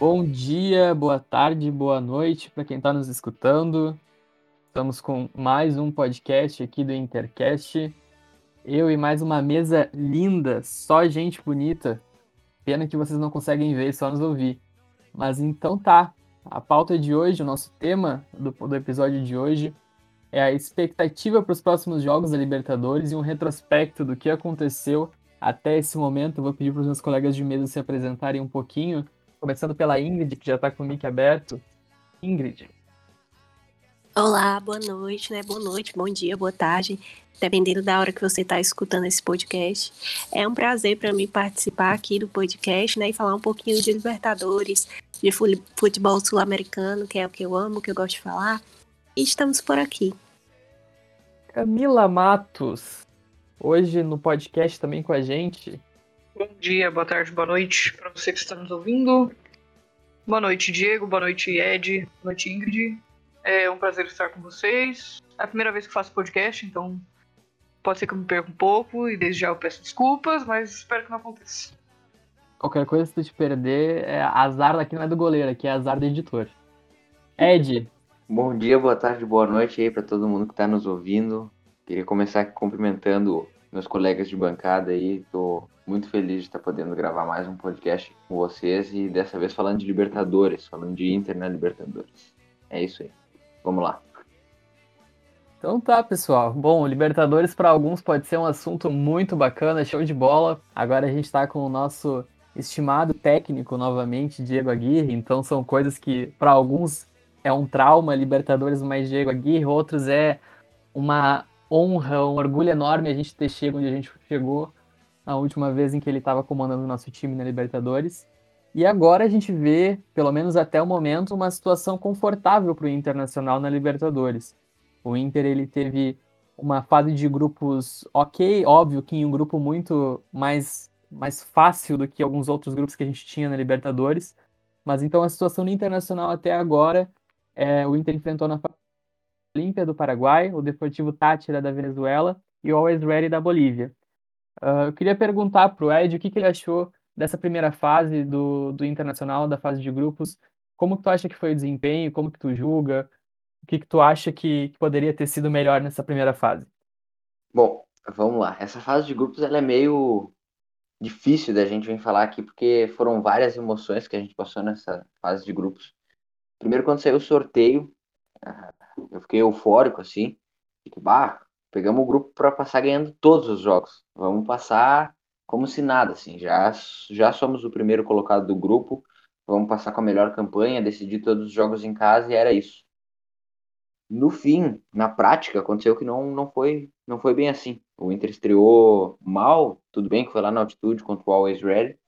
Bom dia, boa tarde, boa noite para quem está nos escutando. Estamos com mais um podcast aqui do Intercast. Eu e mais uma mesa linda, só gente bonita. Pena que vocês não conseguem ver, só nos ouvir. Mas então tá. A pauta de hoje, o nosso tema do, do episódio de hoje é a expectativa para os próximos jogos da Libertadores e um retrospecto do que aconteceu até esse momento. Vou pedir para os meus colegas de mesa se apresentarem um pouquinho, começando pela Ingrid, que já está com o mic aberto. Ingrid. Olá, boa noite, né? Boa noite, bom dia, boa tarde, dependendo da hora que você está escutando esse podcast. É um prazer para mim participar aqui do podcast, né? E falar um pouquinho de Libertadores, de futebol sul-americano, que é o que eu amo, que eu gosto de falar. E estamos por aqui. Camila Matos, hoje no podcast também com a gente. Bom dia, boa tarde, boa noite para você que está nos ouvindo. Boa noite, Diego, boa noite, Ed, boa noite, Ingrid. É um prazer estar com vocês. É a primeira vez que faço podcast, então pode ser que eu me perca um pouco e desde já eu peço desculpas, mas espero que não aconteça. Qualquer coisa que tu te perder, é azar daqui não é do goleiro, aqui é azar do editor. Ed, Bom dia, boa tarde, boa noite aí para todo mundo que está nos ouvindo. Queria começar cumprimentando meus colegas de bancada aí. Estou muito feliz de estar podendo gravar mais um podcast com vocês e dessa vez falando de Libertadores, falando de Inter na Libertadores. É isso aí. Vamos lá. Então tá, pessoal. Bom, Libertadores para alguns pode ser um assunto muito bacana, show de bola. Agora a gente está com o nosso estimado técnico novamente, Diego Aguirre. Então são coisas que para alguns é um trauma, Libertadores mais Diego Aguirre, outros é uma honra, um orgulho enorme a gente ter chegado onde a gente chegou a última vez em que ele estava comandando o nosso time na Libertadores. E agora a gente vê, pelo menos até o momento, uma situação confortável para o Internacional na Libertadores. O Inter ele teve uma fase de grupos ok, óbvio que em um grupo muito mais, mais fácil do que alguns outros grupos que a gente tinha na Libertadores. Mas então a situação no Internacional até agora é, o Inter enfrentou na Olímpia do Paraguai, o Deportivo Táchira da Venezuela e o Always Ready da Bolívia. Uh, eu queria perguntar para o Ed o que, que, ele achou dessa primeira fase do, do Internacional, da fase de grupos. Como que tu acha que foi o desempenho? Como que tu julga? O que, que tu acha que, que poderia ter sido melhor nessa primeira fase? Bom, vamos lá. Essa fase de grupos ela é meio difícil da gente vir falar aqui, porque foram várias emoções que a gente passou nessa fase de grupos. Primeiro, quando saiu o sorteio, ah, eu fiquei eufórico, assim. Tipo, bah, pegamos o grupo para passar ganhando todos os jogos. Vamos passar como se nada, assim. Já, já somos o primeiro colocado do grupo. Vamos passar com a melhor campanha, decidir todos os jogos em casa e era isso. No fim, na prática, aconteceu que não, não, foi, não foi bem assim. O Inter estreou mal, tudo bem que foi lá na altitude contra o Always Ready.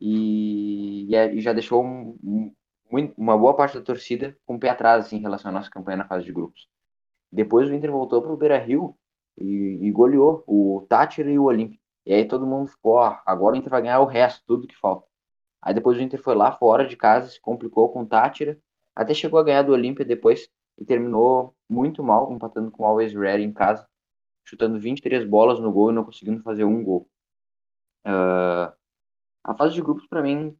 E, e já deixou um, uma boa parte da torcida com o pé atrás assim, em relação à nossa campanha na fase de grupos. Depois o Inter voltou para o Beira Rio e, e, goleou o Tátira e o Olímpia. E aí todo mundo ficou, ó, agora o Inter vai ganhar o resto, tudo que falta. Aí depois o Inter foi lá fora de casa, se complicou com o Tátira, até chegou a ganhar do Olímpia depois e terminou muito mal, empatando com o Always Ready em casa, chutando 23 bolas no gol e não conseguindo fazer um gol. Uh, a fase de grupos, para mim,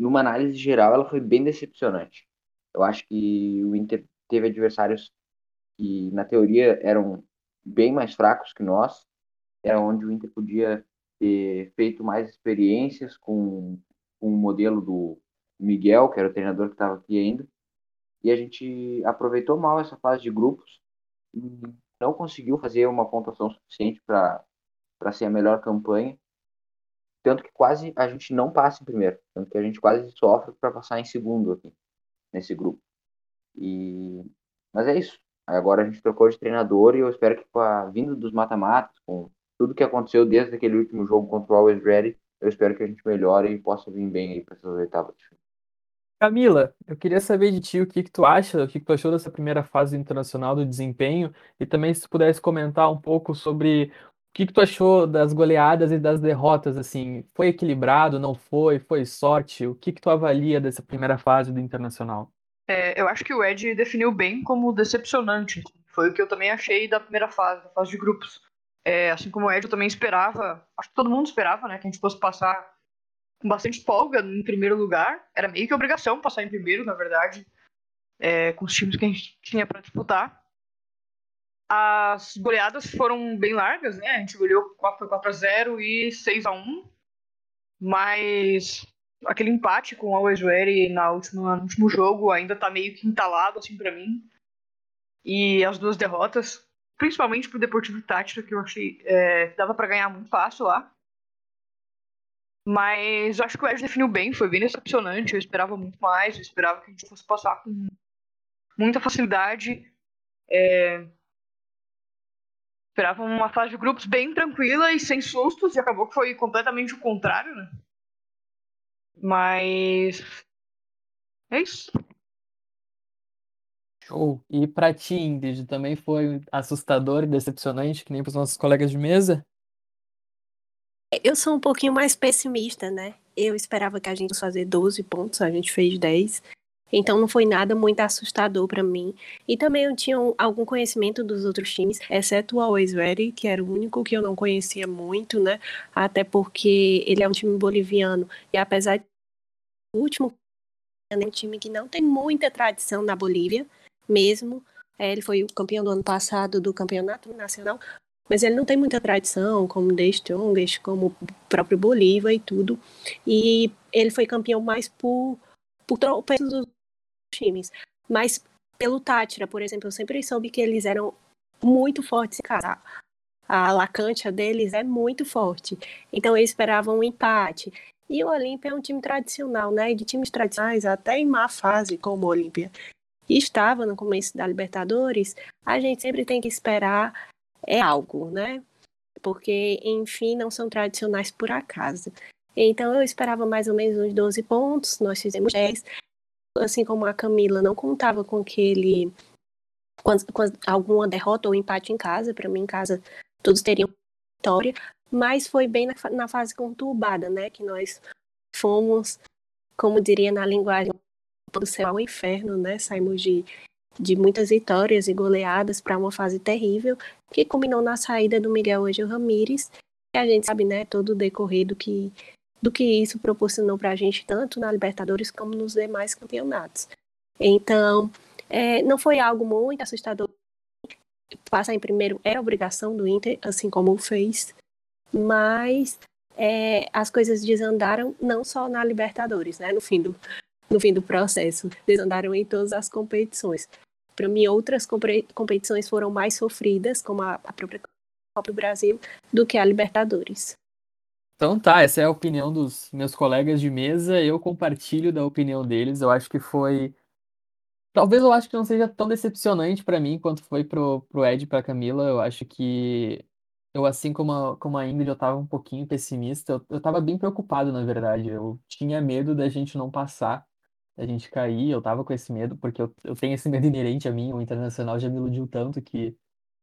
numa análise geral, ela foi bem decepcionante. Eu acho que o Inter teve adversários que, na teoria, eram bem mais fracos que nós. Era onde o Inter podia ter feito mais experiências com, com o modelo do Miguel, que era o treinador que estava aqui ainda. E a gente aproveitou mal essa fase de grupos e não conseguiu fazer uma pontuação suficiente para ser a melhor campanha tanto que quase a gente não passa em primeiro, tanto que a gente quase sofre para passar em segundo aqui nesse grupo. E mas é isso. Agora a gente trocou de treinador e eu espero que com a vinda dos mata-matas, com tudo que aconteceu desde aquele último jogo contra o Always Ready, eu espero que a gente melhore e possa vir bem aí para essas oitavas de Camila, eu queria saber de ti o que, que tu acha, o que, que tu achou dessa primeira fase internacional do desempenho e também se tu pudesse comentar um pouco sobre o que, que tu achou das goleadas e das derrotas, assim? Foi equilibrado, não foi? Foi sorte? O que, que tu avalia dessa primeira fase do Internacional? É, eu acho que o Ed definiu bem como decepcionante. Foi o que eu também achei da primeira fase, da fase de grupos. É, assim como o Ed, eu também esperava, acho que todo mundo esperava, né, que a gente fosse passar com bastante folga em primeiro lugar. Era meio que obrigação passar em primeiro, na verdade, é, com os times que a gente tinha para disputar. As goleadas foram bem largas, né? A gente goleou 4 a 0 e 6 a 1 mas aquele empate com o Ready na última, no último jogo ainda tá meio que entalado assim para mim. E as duas derrotas, principalmente pro Deportivo Tátira, que eu achei é, dava para ganhar muito fácil lá. Mas eu acho que o Edge definiu bem, foi bem decepcionante. Eu esperava muito mais, eu esperava que a gente fosse passar com muita facilidade. É... Esperava uma fase de grupos bem tranquila e sem sustos, e acabou que foi completamente o contrário, né? Mas. É isso. Show. E pra ti, Ingrid, também foi assustador e decepcionante, que nem pros nossos colegas de mesa? Eu sou um pouquinho mais pessimista, né? Eu esperava que a gente fosse fazer 12 pontos, a gente fez 10. Então não foi nada muito assustador para mim. E também eu tinha algum conhecimento dos outros times, exceto o Always Ready, que era o único que eu não conhecia muito, né? Até porque ele é um time boliviano. E apesar de o último é um time que não tem muita tradição na Bolívia, mesmo. É, ele foi o campeão do ano passado do campeonato nacional, mas ele não tem muita tradição, como The Strongest, como o próprio Bolívar e tudo. E ele foi campeão mais por, por tropeços dos times. Mas pelo Tátira, por exemplo, eu sempre soube que eles eram muito fortes em casa. A Lacantia deles é muito forte. Então eles esperavam um empate. E o Olímpia é um time tradicional, né? De times tradicionais, até em má fase, como o Olímpia estava no começo da Libertadores, a gente sempre tem que esperar é algo, né? Porque, enfim, não são tradicionais por acaso. Então eu esperava mais ou menos uns 12 pontos, nós fizemos 10. Assim como a Camila não contava com aquele. Com, com alguma derrota ou empate em casa, para mim em casa todos teriam vitória, mas foi bem na, na fase conturbada, né? Que nós fomos, como diria na linguagem do céu ao inferno, né? Saímos de, de muitas vitórias e goleadas para uma fase terrível, que culminou na saída do Miguel Angel Ramírez. E a gente sabe, né, todo o decorrer do que, do que isso proporcionou para a gente, tanto na Libertadores como nos demais campeonatos. Então, é, não foi algo muito assustador. Passar em primeiro era obrigação do Inter, assim como fez mas é, as coisas desandaram não só na Libertadores, né? No fim do, no fim do processo, desandaram em todas as competições. Para mim, outras competições foram mais sofridas, como a, a própria Copa do Brasil, do que a Libertadores. Então tá, essa é a opinião dos meus colegas de mesa. Eu compartilho da opinião deles. Eu acho que foi. Talvez eu acho que não seja tão decepcionante para mim quanto foi pro, pro Ed e pra Camila. Eu acho que eu, assim como a, como a Ingrid, eu tava um pouquinho pessimista. Eu, eu tava bem preocupado, na verdade. Eu tinha medo da gente não passar, da gente cair. Eu tava com esse medo, porque eu, eu tenho esse medo inerente a mim. O Internacional já me iludiu tanto que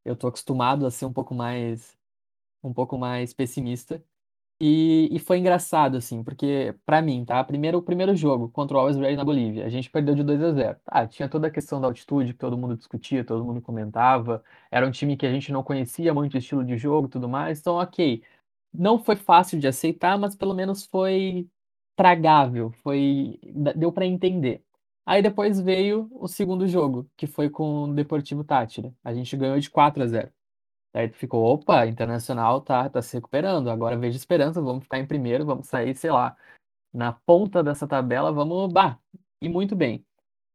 eu tô acostumado a ser um pouco mais, um pouco mais pessimista. E, e foi engraçado, assim, porque, pra mim, tá? Primeiro, o primeiro jogo contra o Always Ready na Bolívia, a gente perdeu de 2 a 0 Ah, tinha toda a questão da altitude que todo mundo discutia, todo mundo comentava. Era um time que a gente não conhecia muito o estilo de jogo e tudo mais. Então, ok. Não foi fácil de aceitar, mas pelo menos foi tragável, foi deu para entender. Aí depois veio o segundo jogo, que foi com o Deportivo Tátira. A gente ganhou de 4 a 0. Daí tu ficou, opa, Internacional tá, tá se recuperando, agora vejo esperança, vamos ficar em primeiro, vamos sair, sei lá, na ponta dessa tabela, vamos, bah, e muito bem.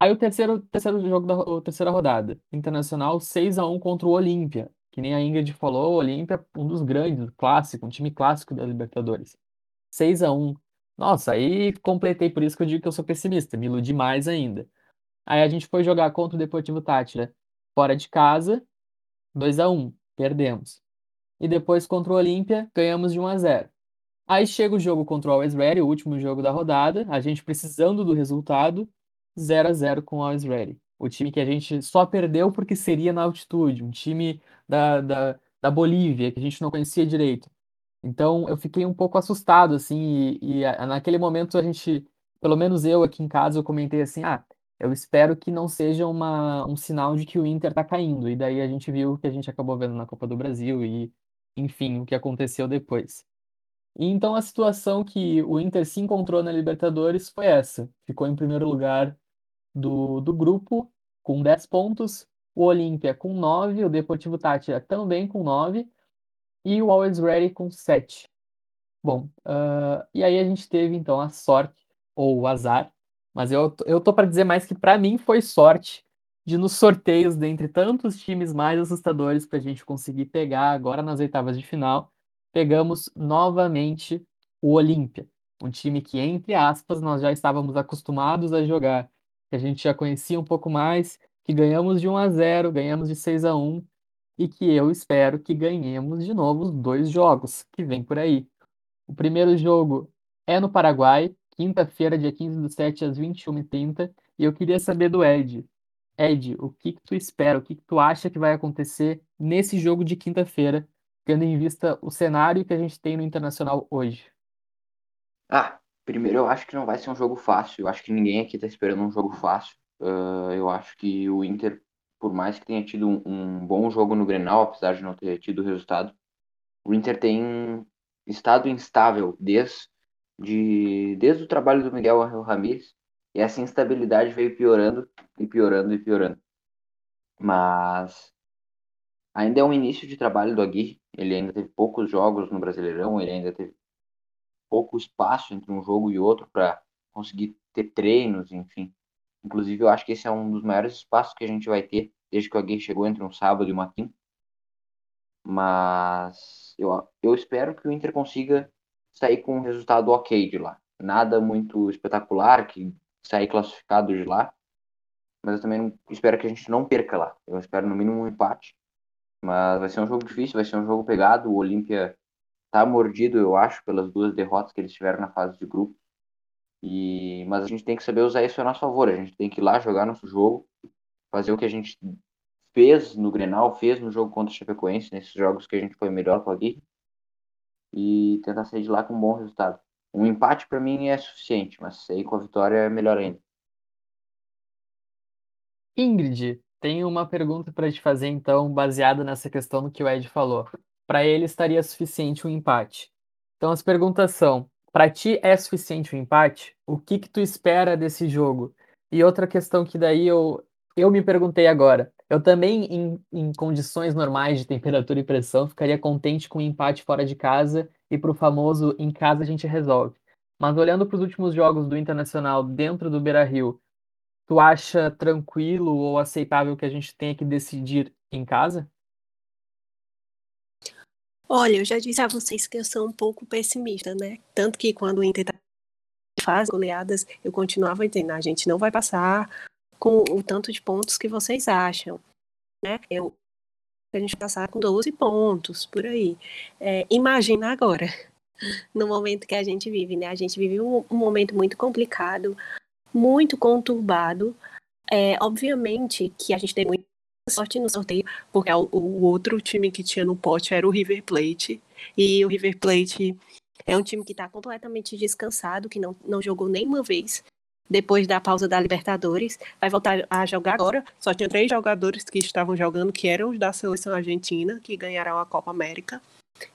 Aí o terceiro, terceiro jogo da a terceira rodada, Internacional 6 a 1 contra o Olímpia, que nem a Ingrid falou, o Olímpia, um dos grandes, clássico, um time clássico da Libertadores. 6 a 1 Nossa, aí completei, por isso que eu digo que eu sou pessimista, me iludi mais ainda. Aí a gente foi jogar contra o Deportivo Tátira, fora de casa, 2 a 1 perdemos. E depois contra o Olímpia, ganhamos de 1 a 0. Aí chega o jogo contra o Always Ready, o último jogo da rodada, a gente precisando do resultado, 0 a 0 com o Always Ready. O time que a gente só perdeu porque seria na altitude, um time da, da, da Bolívia, que a gente não conhecia direito. Então eu fiquei um pouco assustado, assim, e, e a, naquele momento a gente, pelo menos eu aqui em casa, eu comentei assim, ah, eu espero que não seja uma, um sinal de que o Inter está caindo. E daí a gente viu o que a gente acabou vendo na Copa do Brasil e, enfim, o que aconteceu depois. E então a situação que o Inter se encontrou na Libertadores foi essa. Ficou em primeiro lugar do, do grupo com 10 pontos, o Olímpia com 9, o Deportivo Tátira também com 9 e o Always Ready com 7. Bom, uh, e aí a gente teve então a sorte, ou o azar, mas eu, eu tô para dizer mais que para mim foi sorte de nos sorteios dentre tantos times mais assustadores para a gente conseguir pegar agora nas oitavas de final, pegamos novamente o Olímpia, um time que, entre aspas, nós já estávamos acostumados a jogar, que a gente já conhecia um pouco mais, que ganhamos de 1 a 0, ganhamos de 6 a 1 e que eu espero que ganhemos de novo os dois jogos que vem por aí. O primeiro jogo é no Paraguai, quinta-feira, dia 15 do 7 às 21h30. E eu queria saber do Ed. Ed, o que, que tu espera, o que, que tu acha que vai acontecer nesse jogo de quinta-feira, tendo em vista o cenário que a gente tem no Internacional hoje? Ah, primeiro eu acho que não vai ser um jogo fácil. Eu acho que ninguém aqui está esperando um jogo fácil. Uh, eu acho que o Inter, por mais que tenha tido um, um bom jogo no Grenal, apesar de não ter tido resultado, o Inter tem estado instável desde, de, desde o trabalho do Miguel Ramírez e essa instabilidade veio piorando e piorando e piorando. Mas ainda é um início de trabalho do Aguirre. Ele ainda teve poucos jogos no Brasileirão, ele ainda teve pouco espaço entre um jogo e outro para conseguir ter treinos, enfim. Inclusive, eu acho que esse é um dos maiores espaços que a gente vai ter desde que o Aguirre chegou entre um sábado e uma quinta. Mas eu, eu espero que o Inter consiga sair com um resultado ok de lá. Nada muito espetacular, que sair classificado de lá. Mas eu também espero que a gente não perca lá. Eu espero no mínimo um empate. Mas vai ser um jogo difícil, vai ser um jogo pegado. O Olímpia tá mordido, eu acho, pelas duas derrotas que eles tiveram na fase de grupo. E mas a gente tem que saber usar isso a nosso favor. A gente tem que ir lá jogar nosso jogo, fazer o que a gente fez no Grenal, fez no jogo contra o Chapecoense, nesses jogos que a gente foi melhor com a Gui, e tentar sair de lá com um bom resultado. Um empate para mim é suficiente, mas sair com a vitória é melhor ainda. Ingrid, tenho uma pergunta para te fazer então, baseada nessa questão do que o Ed falou. Para ele estaria suficiente um empate. Então as perguntas são: para ti é suficiente um empate? O que que tu espera desse jogo? E outra questão que daí eu eu me perguntei agora, eu também, em, em condições normais de temperatura e pressão, ficaria contente com um empate fora de casa e para o famoso em casa a gente resolve. Mas olhando para os últimos jogos do Internacional dentro do Beira-Rio, tu acha tranquilo ou aceitável que a gente tenha que decidir em casa? Olha, eu já disse a vocês que eu sou um pouco pessimista, né? Tanto que quando o Inter tá faz goleadas, eu continuava dizendo, a gente não vai passar com o tanto de pontos que vocês acham, né? Eu a gente passar com 12 pontos por aí. É, imagina agora, no momento que a gente vive, né? A gente vive um, um momento muito complicado, muito conturbado. É, obviamente que a gente tem muita sorte no sorteio, porque o, o outro time que tinha no pote era o River Plate. E o River Plate é um time que está completamente descansado, que não, não jogou nenhuma vez depois da pausa da Libertadores. Vai voltar a jogar agora. Só tinha três jogadores que estavam jogando, que eram os da seleção argentina, que ganharam a Copa América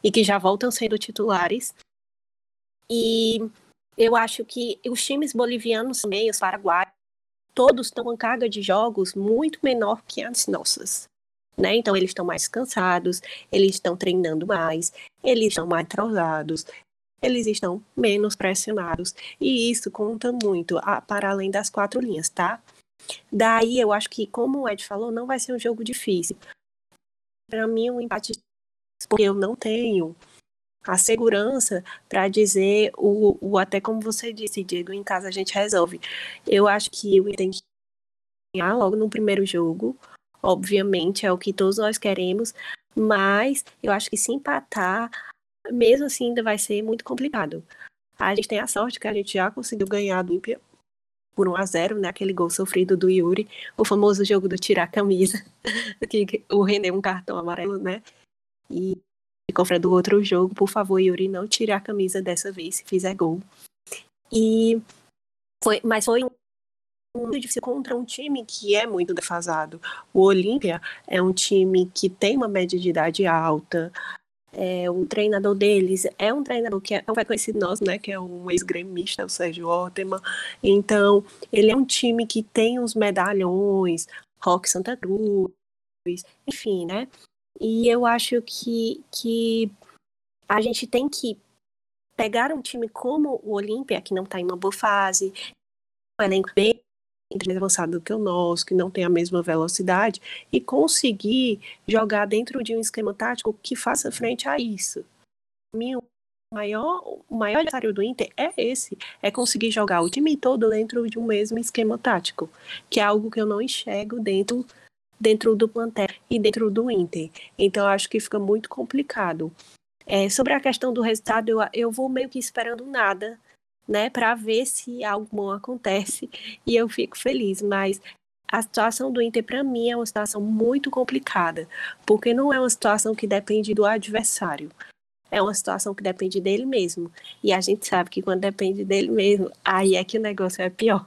e que já voltam sendo titulares. E eu acho que os times bolivianos também, os paraguaios, todos estão com carga de jogos muito menor que as nossas. Né? Então eles estão mais cansados, eles estão treinando mais, eles estão mais atrasados, eles estão menos pressionados. E isso conta muito a, para além das quatro linhas, tá? Daí eu acho que, como o Ed falou, não vai ser um jogo difícil. Para mim, um empate, porque eu não tenho a segurança para dizer o, o até como você disse, Diego, em casa a gente resolve. Eu acho que o tem que ganhar logo no primeiro jogo. Obviamente, é o que todos nós queremos, mas eu acho que se empatar, mesmo assim ainda vai ser muito complicado. A gente tem a sorte que a gente já conseguiu ganhar do Olímpia por 1 a 0 né? Aquele gol sofrido do Yuri, o famoso jogo do tirar a camisa, que o rendeu um cartão amarelo, né? E confra do outro jogo, por favor, Yuri, não tire a camisa dessa vez se fizer gol. E foi, mas foi muito difícil contra um time que é muito defasado. O Olímpia é um time que tem uma média de idade alta, É, o treinador deles é um treinador que é, vai conhecido nós, né? Que é um ex-gremista, o Sérgio Orteman. Então, ele é um time que tem os medalhões, Rock Santa Cruz, enfim, né? E eu acho que, que a gente tem que pegar um time como o Olímpia, que não está em uma boa fase, um elenco bem mais avançado do que o nosso, que não tem a mesma velocidade, e conseguir jogar dentro de um esquema tático que faça frente a isso. O maior, o maior adversário do Inter é esse, é conseguir jogar o time todo dentro de um mesmo esquema tático, que é algo que eu não enxergo dentro dentro do plantel e dentro do Inter. Então acho que fica muito complicado. É, sobre a questão do resultado, eu, eu vou meio que esperando nada, né, para ver se algo bom acontece e eu fico feliz, mas a situação do Inter para mim é uma situação muito complicada, porque não é uma situação que depende do adversário. É uma situação que depende dele mesmo. E a gente sabe que quando depende dele mesmo, aí é que o negócio é pior.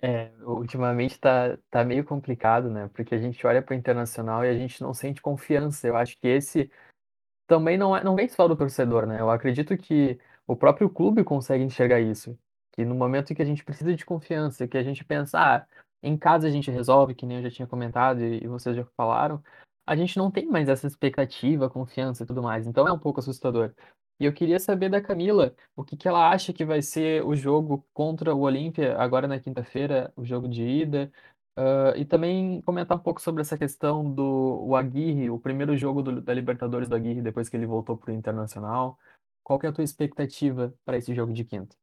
É, ultimamente tá, tá meio complicado, né? Porque a gente olha para o internacional e a gente não sente confiança. Eu acho que esse também não é, não vem só do torcedor, né? Eu acredito que o próprio clube consegue enxergar isso. Que no momento em que a gente precisa de confiança, que a gente pensa, ah, em casa a gente resolve, que nem eu já tinha comentado e, e vocês já falaram, a gente não tem mais essa expectativa, confiança e tudo mais. Então é um pouco assustador. E eu queria saber da Camila o que que ela acha que vai ser o jogo contra o Olímpia agora na quinta-feira, o jogo de ida. Ah, e também comentar um pouco sobre essa questão do o Aguirre, o primeiro jogo do- da Libertadores do Aguirre depois que ele voltou para o Internacional. Qual que é a tua expectativa para esse jogo de quinta?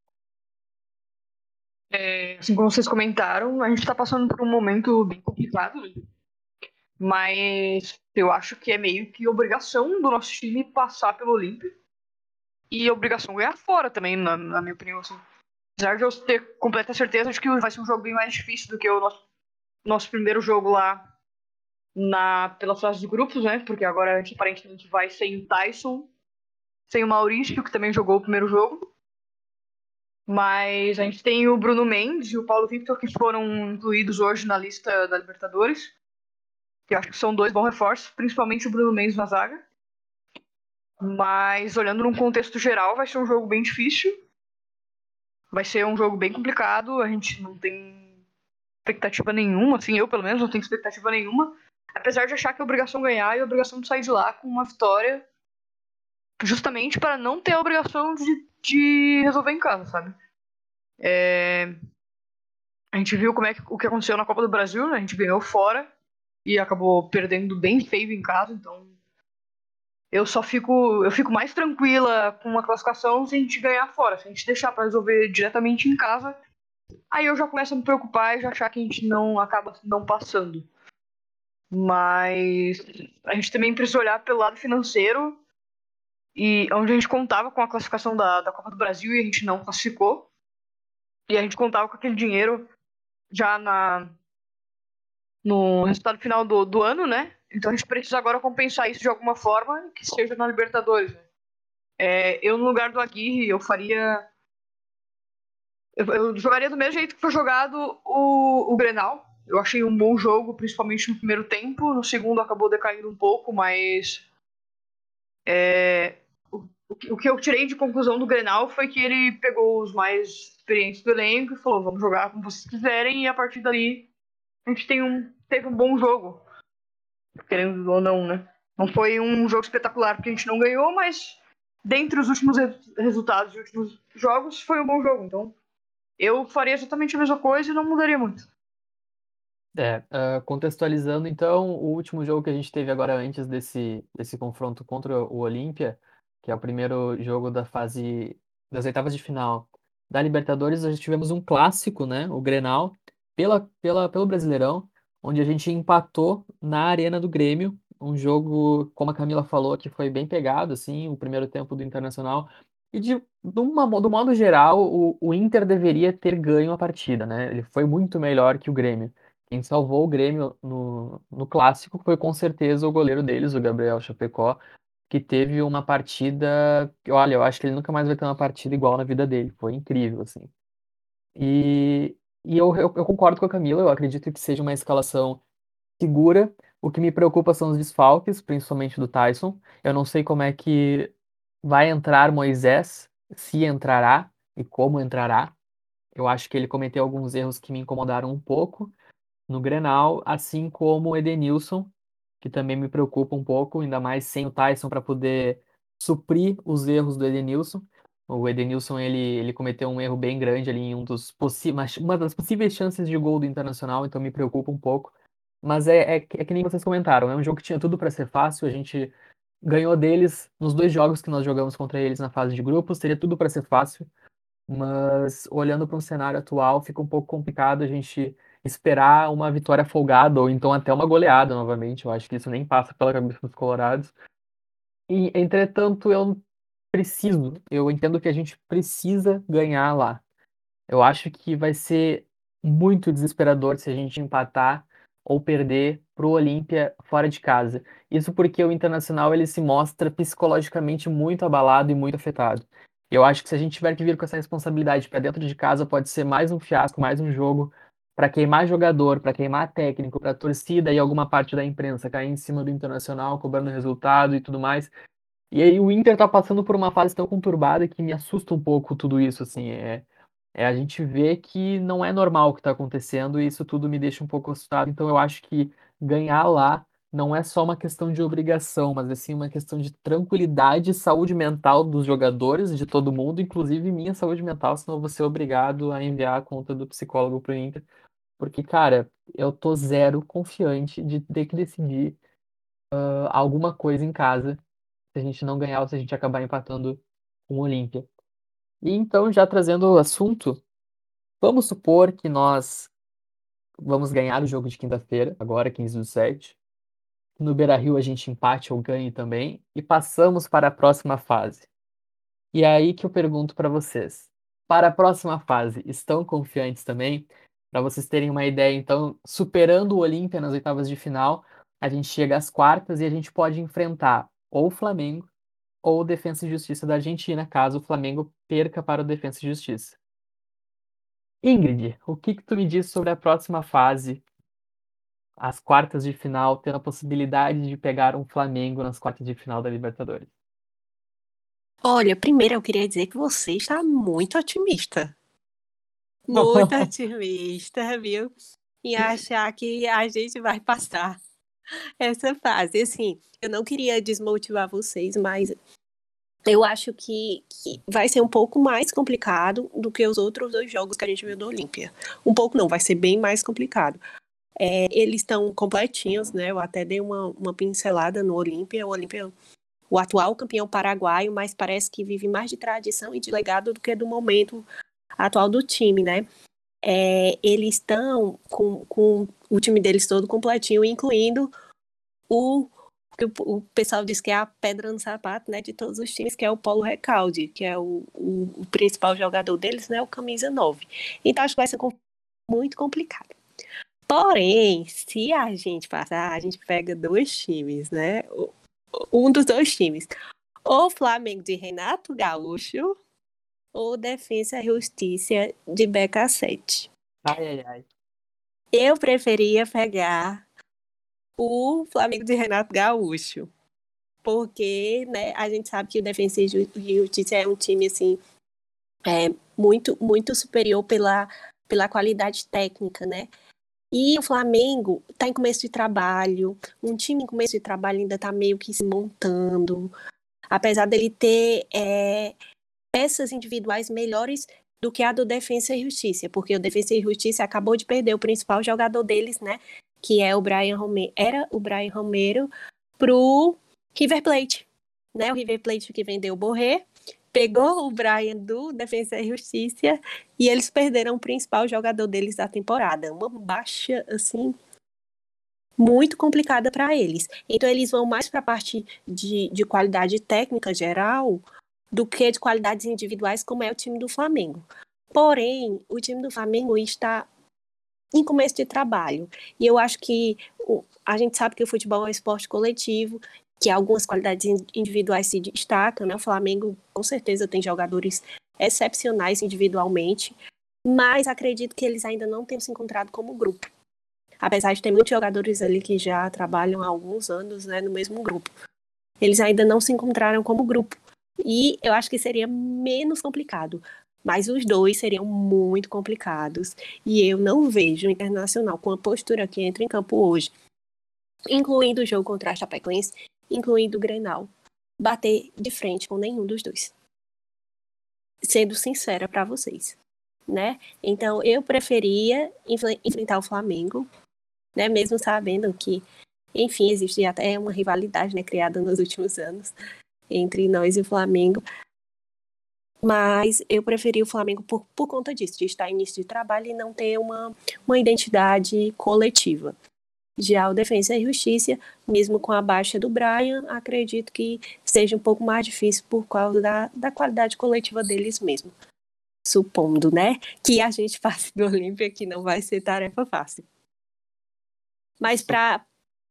É, assim como vocês comentaram, a gente está passando por um momento bem complicado, né? mas eu acho que é meio que obrigação do nosso time passar pelo Olímpia e obrigação ganhar fora também, na, na minha opinião. Assim. Apesar de eu ter completa certeza de que vai ser um jogo bem mais difícil do que o nosso, nosso primeiro jogo lá na, pela fase de grupos, né? Porque agora a gente aparentemente vai sem o Tyson, sem o Maurício, que também jogou o primeiro jogo. Mas a gente tem o Bruno Mendes e o Paulo Victor que foram incluídos hoje na lista da Libertadores. Que eu acho que são dois bons reforços, principalmente o Bruno Mendes na zaga. Mas olhando num contexto geral, vai ser um jogo bem difícil. Vai ser um jogo bem complicado. A gente não tem expectativa nenhuma, assim, eu pelo menos não tenho expectativa nenhuma. Apesar de achar que é obrigação ganhar e a obrigação de sair de lá com uma vitória, justamente para não ter a obrigação de, de resolver em casa, sabe? É... A gente viu como é que, o que aconteceu na Copa do Brasil, né? A gente ganhou fora e acabou perdendo bem feio em casa, então eu só fico eu fico mais tranquila com uma classificação se a gente ganhar fora. Se a gente deixar para resolver diretamente em casa, aí eu já começo a me preocupar e já achar que a gente não acaba não passando. Mas a gente também precisa olhar pelo lado financeiro e onde a gente contava com a classificação da, da Copa do Brasil e a gente não classificou. E a gente contava com aquele dinheiro já na no resultado final do, do ano, né? Então a gente precisa agora compensar isso de alguma forma, que seja na Libertadores. Né? É, eu, no lugar do Aguirre, eu faria. Eu, jogaria do mesmo jeito que foi jogado o, o Grenal. Eu achei um bom jogo, principalmente no primeiro tempo. No segundo acabou decaindo um pouco, mas. É, o, o que eu tirei de conclusão do Grenal foi que ele pegou os mais experientes do elenco e falou: vamos jogar como vocês quiserem, e a partir dali a gente tem um, teve um bom jogo querendo ou não, né? Não foi um jogo espetacular porque a gente não ganhou, mas dentre os últimos re resultados e últimos jogos, foi um bom jogo. Então, eu faria exatamente a mesma coisa e não mudaria muito. É, uh, contextualizando então, o último jogo que a gente teve agora antes desse, desse confronto contra o Olímpia, que é o primeiro jogo da fase das oitavas de final da Libertadores, a gente tivemos um clássico, né, o Grenal, pela, pela, pelo Brasileirão, onde a gente empatou na Arena do Grêmio, um jogo, como a Camila falou, que foi bem pegado, assim, o primeiro tempo do Internacional. E de, de uma, do modo geral, o, o Inter deveria ter ganho a partida, né? Ele foi muito melhor que o Grêmio. Quem salvou o Grêmio no, no clássico foi com certeza o goleiro deles, o Gabriel Chapecó, que teve uma partida. Olha, eu acho que ele nunca mais vai ter uma partida igual na vida dele. Foi incrível, assim. E, e eu, eu, eu concordo com a Camila, eu acredito que seja uma escalação segura. O que me preocupa são os desfalques, principalmente do Tyson. Eu não sei como é que vai entrar Moisés, se entrará e como entrará. Eu acho que ele cometeu alguns erros que me incomodaram um pouco no Grenal, assim como o Edenilson, que também me preocupa um pouco, ainda mais sem o Tyson para poder suprir os erros do Edenilson. O Edenilson ele, ele cometeu um erro bem grande ali em um dos possíveis, uma das possíveis chances de gol do Internacional, então me preocupa um pouco. Mas é, é, é que nem vocês comentaram, é um jogo que tinha tudo para ser fácil, a gente ganhou deles nos dois jogos que nós jogamos contra eles na fase de grupos, teria tudo para ser fácil, mas olhando para um cenário atual, fica um pouco complicado a gente esperar uma vitória folgada ou então até uma goleada novamente. Eu acho que isso nem passa pela cabeça dos colorados. E, entretanto, eu preciso, eu entendo que a gente precisa ganhar lá. Eu acho que vai ser muito desesperador se a gente empatar ou perder para o Olímpia fora de casa. Isso porque o Internacional ele se mostra psicologicamente muito abalado e muito afetado. Eu acho que se a gente tiver que vir com essa responsabilidade para dentro de casa, pode ser mais um fiasco, mais um jogo para queimar jogador, para queimar técnico, para torcida e alguma parte da imprensa cair em cima do Internacional, cobrando resultado e tudo mais. E aí o Inter tá passando por uma fase tão conturbada que me assusta um pouco tudo isso, assim, é, é a gente vê que não é normal o que está acontecendo e isso tudo me deixa um pouco assustado, então eu acho que ganhar lá não é só uma questão de obrigação, mas assim uma questão de tranquilidade e saúde mental dos jogadores, de todo mundo, inclusive minha saúde mental, senão eu vou ser obrigado a enviar a conta do psicólogo pro Inter. Porque, cara, eu tô zero confiante de ter que decidir uh, alguma coisa em casa se a gente não ganhar ou se a gente acabar empatando com o Olímpia. E então, já trazendo o assunto, vamos supor que nós vamos ganhar o jogo de quinta-feira, agora, 15 do 7 no Beira-Rio a gente empate ou ganhe também e passamos para a próxima fase. E é aí que eu pergunto para vocês, para a próxima fase, estão confiantes também? Para vocês terem uma ideia, então, superando o Olímpia nas oitavas de final, a gente chega às quartas e a gente pode enfrentar ou o Flamengo ou o Defensa e Justiça da Argentina, caso o Flamengo perca para o Defensa e Justiça. Ingrid, o que, que tu me diz sobre a próxima fase as quartas de final, tendo a possibilidade de pegar um Flamengo nas quartas de final da Libertadores? Olha, primeiro eu queria dizer que você está muito otimista. Muito otimista, viu? E achar que a gente vai passar essa fase. Assim, eu não queria desmotivar vocês, mas eu acho que, que, vai ser um pouco mais complicado do que os outros dois jogos que a gente viu do Olímpia. Um pouco não, vai ser bem mais complicado. É, eles estão completinhos, né? Eu até dei uma, uma pincelada no Olímpia. O Olímpia, o atual campeão paraguaio, mas parece que vive mais de tradição e de legado do que do momento atual do time, né? É, eles estão com, com o time deles todo completinho, incluindo o que o, pessoal diz que é a pedra no sapato, né, de todos os times, que é o Paulo Recalde, que é o, o, o principal jogador deles, né, o camisa 9. Então acho que vai ser muito complicado. Porém, se a gente passar, a gente pega dois times, né? Um dos dois times. Ou Flamengo de Renato Gaúcho, ou Defensa e Justiça de Beca 7. Ai, ai, ai. Eu preferia pegar o Flamengo de Renato Gaúcho. Porque, né, a gente sabe que o Defensa e Justiça é um time, assim, é, muito, muito superior pela, pela qualidade técnica, né? E o Flamengo está em começo de trabalho, um time em começo de trabalho ainda está meio que se montando, apesar dele ter é, peças individuais melhores do que a do Defensa e Justiça, porque o Defensa e Justiça acabou de perder o principal jogador deles, né, que é o Brian Romero, era o Brian Romero, pro River Plate, né, o River Plate que vendeu o Borré, pegou o Brian do Defesa e Justiça e eles perderam o principal jogador deles da temporada. Uma baixa, assim, muito complicada para eles. Então, eles vão mais para a parte de, de qualidade técnica geral do que de qualidades individuais, como é o time do Flamengo. Porém, o time do Flamengo está em começo de trabalho. E eu acho que a gente sabe que o futebol é um esporte coletivo que algumas qualidades individuais se destacam, né? O Flamengo com certeza tem jogadores excepcionais individualmente, mas acredito que eles ainda não tenham se encontrado como grupo. apesar de ter muitos jogadores ali que já trabalham há alguns anos né, no mesmo grupo. Eles ainda não se encontraram como grupo. E eu acho que seria menos complicado. Mas os dois seriam muito complicados. E eu não vejo o Internacional com a postura que entra em campo hoje, incluindo o jogo contra a Chapecoense, incluindo o Grenal, bater de frente com nenhum dos dois. Sendo sincera para vocês, né? Então eu preferia enfrentar o Flamengo, né? Mesmo sabendo que, enfim, existe até uma rivalidade, né, criada nos últimos anos entre nós e o Flamengo. Mas eu preferi o Flamengo por, por conta disso, de estar em início de trabalho e não ter uma, uma identidade coletiva. Já o Defensa e Justiça, mesmo com a baixa do Brian, acredito que seja um pouco mais difícil por causa da, da qualidade coletiva deles mesmo. Supondo, né, que a gente passe do Olímpia, que não vai ser tarefa fácil. Mas para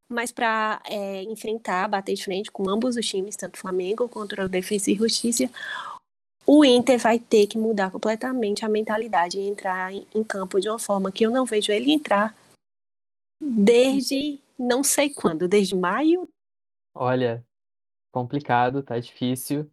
mas para é, enfrentar, bater de frente com ambos os times, tanto Flamengo contra o Defensa e Justiça, o Inter vai ter que mudar completamente a mentalidade e entrar em, campo de uma forma que eu não vejo ele entrar desde não sei quando, desde maio. Olha, complicado, tá difícil.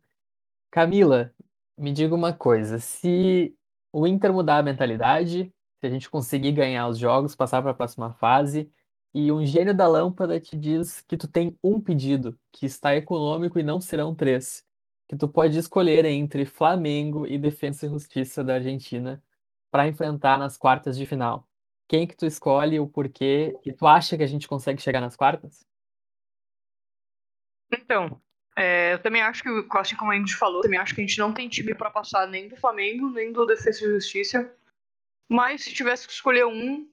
Camila, me diga uma coisa, se o Inter mudar a mentalidade, se a gente conseguir ganhar os jogos, passar para a próxima fase, e um gênio da lâmpada te diz que tu tem um pedido, que está econômico e não serão três, que tu pode escolher entre Flamengo e Defensa e Justiça da Argentina para enfrentar nas quartas de final. Quem que tu escolhe, o porquê, e tu acha que a gente consegue chegar nas quartas? Então, é, eu também acho que, assim como a gente falou, também acho que a gente não tem time para passar nem do Flamengo, nem do Defesa e Justiça. Mas se tivesse que escolher um,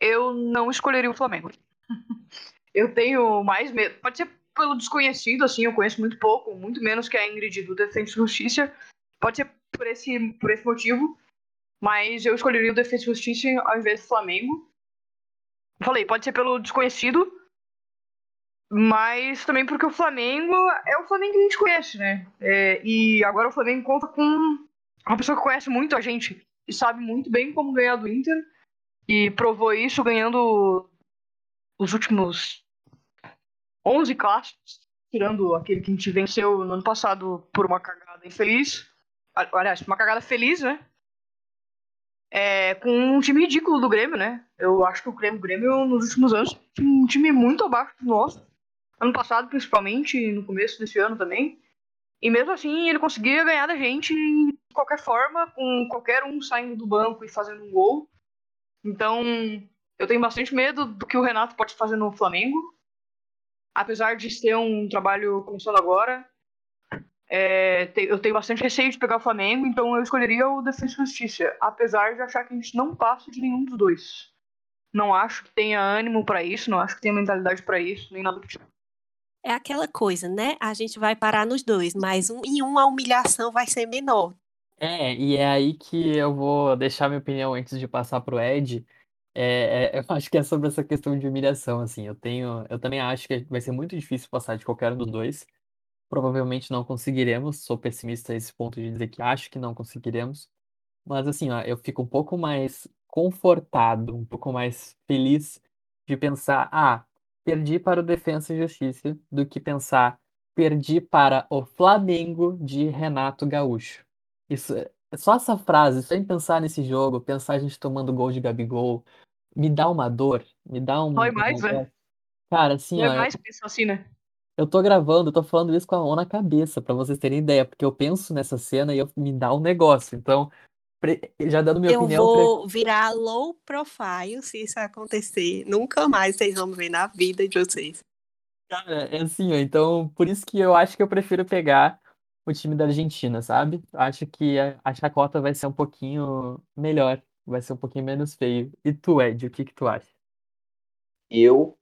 eu não escolheria o Flamengo. eu tenho mais medo. Pode ser pelo desconhecido, assim, eu conheço muito pouco, muito menos que a Ingrid do Defesa e Justiça. Pode ser por esse, por esse motivo, mas eu escolheria o Defesa e Justiça ao invés do Flamengo. Falei, pode ser pelo desconhecido, mas também porque o Flamengo é o Flamengo que a gente conhece, né? É, e agora o Flamengo conta com uma pessoa que conhece muito a gente e sabe muito bem como ganhar do Inter. E provou isso ganhando os últimos 11 clássicos, tirando aquele que a gente venceu no ano passado por uma cagada infeliz. Aliás, uma cagada feliz, né? É, com um time ridículo do Grêmio, né? Eu acho que o Grêmio, o Grêmio nos últimos anos, um time muito abaixo do nosso. Ano passado, principalmente, no começo desse ano também. E mesmo assim, ele conseguia ganhar da gente de qualquer forma, com qualquer um saindo do banco e fazendo um gol. Então, eu tenho bastante medo do que o Renato pode fazer no Flamengo. Apesar de ser um trabalho começando agora, é, eu tenho bastante receio de pegar o Flamengo, então eu escolheria o Defesa e Justiça, apesar de achar que a gente não passa de nenhum dos dois. Não acho que tenha ânimo para isso, não acho que tenha mentalidade para isso, nem nada do tipo. É aquela coisa, né? A gente vai parar nos dois, mas um, em um a humilhação vai ser menor. É, e é aí que eu vou deixar minha opinião antes de passar pro Ed. É, é, eu acho que é sobre essa questão de humilhação, assim. Eu tenho, eu também acho que vai ser muito difícil passar de qualquer um dos dois. Provavelmente não conseguiremos. Sou pessimista a esse ponto de dizer que acho que não conseguiremos. Mas assim, ó, eu fico um pouco mais confortado, um pouco mais feliz de pensar, ah, perdi para o Defensa e Justiça, do que pensar, perdi para o Flamengo de Renato Gaúcho. Isso, é só essa frase, sem pensar nesse jogo, pensar a gente tomando gol de Gabigol, me dá uma dor, me dá um. Dói mais, né? Cara, assim, Dói ó, mais pensar assim, né? eu tô gravando, eu tô falando isso com a mão na cabeça, pra vocês terem ideia, porque eu penso nessa cena e eu, me dá um negócio. Então, pre- já dando minha Eu opinião, pre- vou virar low profile se isso acontecer. Nunca mais vocês vão me ver na vida de vocês. cara, é assim, ó, então, por isso que eu acho que eu prefiro pegar o time da Argentina, sabe? Eu Acho que a, a chacota vai ser um pouquinho melhor, vai ser um pouquinho menos feio. E tu, Ed, o que que tu acha? Eu,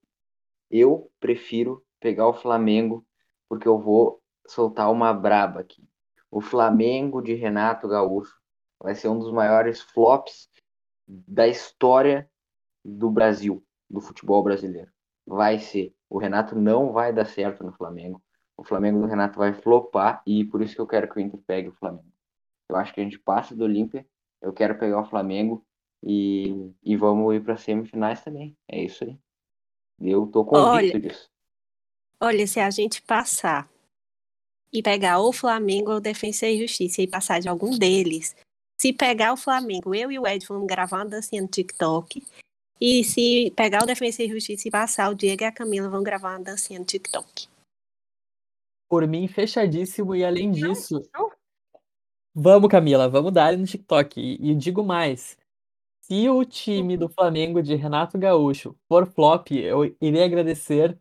eu prefiro pegar o Flamengo, porque eu vou soltar uma braba aqui. O Flamengo de Renato Gaúcho vai ser um dos maiores flops da história do Brasil, do futebol brasileiro. Vai ser. O Renato não vai dar certo no Flamengo. O Flamengo do Renato vai flopar e por isso que eu quero que o Inter pegue o Flamengo. Eu acho que a gente passa do Olímpia. Eu quero pegar o Flamengo E, e vamos ir para semifinais também. É isso aí. Eu tô convicto Olha, disso. olha, se a gente passar e pegar ou o Flamengo ou o Defensa e Justiça e passar de algum deles, se pegar o Flamengo, eu e o Ed vamos gravar uma dancinha no TikTok. E se pegar o Defensa e Justiça e passar, o Diego e a Camila vão gravar uma dancinha no TikTok. Por mim, fechadíssimo. E além Não, disso, não. Vamos, Camila, vamos dar no TikTok. E, e digo mais: se o time do Flamengo de Renato Gaúcho for flop, eu irei agradecer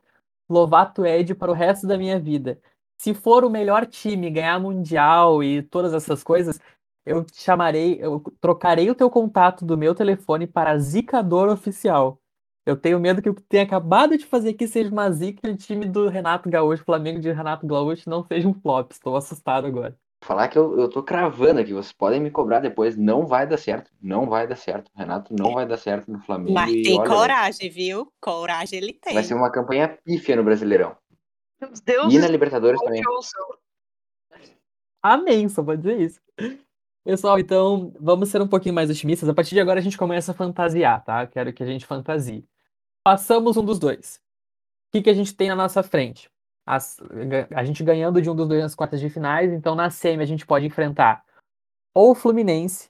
Lovato Ed para o resto da minha vida. Se for o melhor time, ganhar Mundial e todas essas coisas, eu te chamarei, eu trocarei o teu contato do meu telefone para Zicador Oficial. Eu tenho medo que o que tenha acabado de fazer aqui seja uma zica e o time do Renato Gaúcho, Flamengo de Renato Gaúcho, não seja um flop. Estou assustado agora. Falar que eu, eu tô cravando aqui, vocês podem me cobrar depois, não vai dar certo, não vai dar certo. Renato não vai dar certo no Flamengo. Mas tem olha, coragem, viu? Coragem ele tem. Vai ser uma campanha pífia no Brasileirão. Deus E na Libertadores te também. ouçam. Amém, só vou dizer isso. Pessoal, então vamos ser um pouquinho mais otimistas. A partir de agora a gente começa a fantasiar, tá? Quero que a gente fantasie. Passamos um dos dois. O que, que a gente tem na nossa frente? As- a gente ganhando de um dos dois nas quartas de finais, então na semi a gente pode enfrentar ou o Fluminense,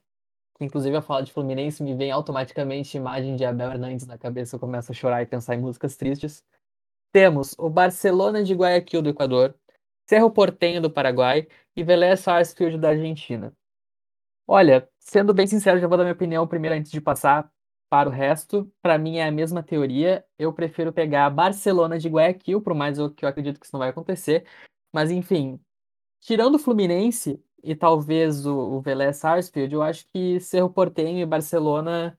que inclusive a fala de Fluminense me vem automaticamente imagem de Abel Hernandes na cabeça, eu começo a chorar e pensar em músicas tristes. Temos o Barcelona de Guayaquil do Equador, Cerro Porteño do Paraguai e Vélez Sarsfield da Argentina. Olha, sendo bem sincero, já vou dar minha opinião primeiro antes de passar para o resto. Para mim é a mesma teoria. Eu prefiro pegar Barcelona de Guayaquil, por mais que eu acredito que isso não vai acontecer. Mas enfim, tirando o Fluminense e talvez o, o Vélez Sarsfield, eu acho que Cerro Porteño e Barcelona.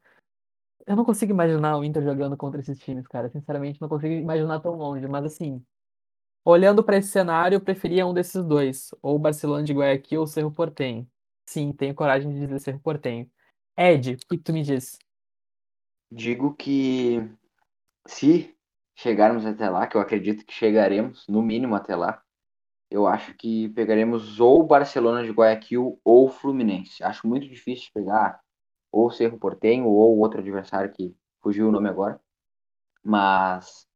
Eu não consigo imaginar o Inter jogando contra esses times, cara. Sinceramente, não consigo imaginar tão longe. Mas assim, olhando para esse cenário, eu preferia um desses dois, ou Barcelona de Guayaquil ou Cerro Porteño. Sim, tenho coragem de dizer Cerro Porteño. Ed, o que tu me diz? Digo que se chegarmos até lá, que eu acredito que chegaremos, no mínimo até lá, eu acho que pegaremos ou Barcelona de Guayaquil ou Fluminense. Acho muito difícil pegar ou Cerro Porteño ou outro adversário que fugiu o nome agora. Mas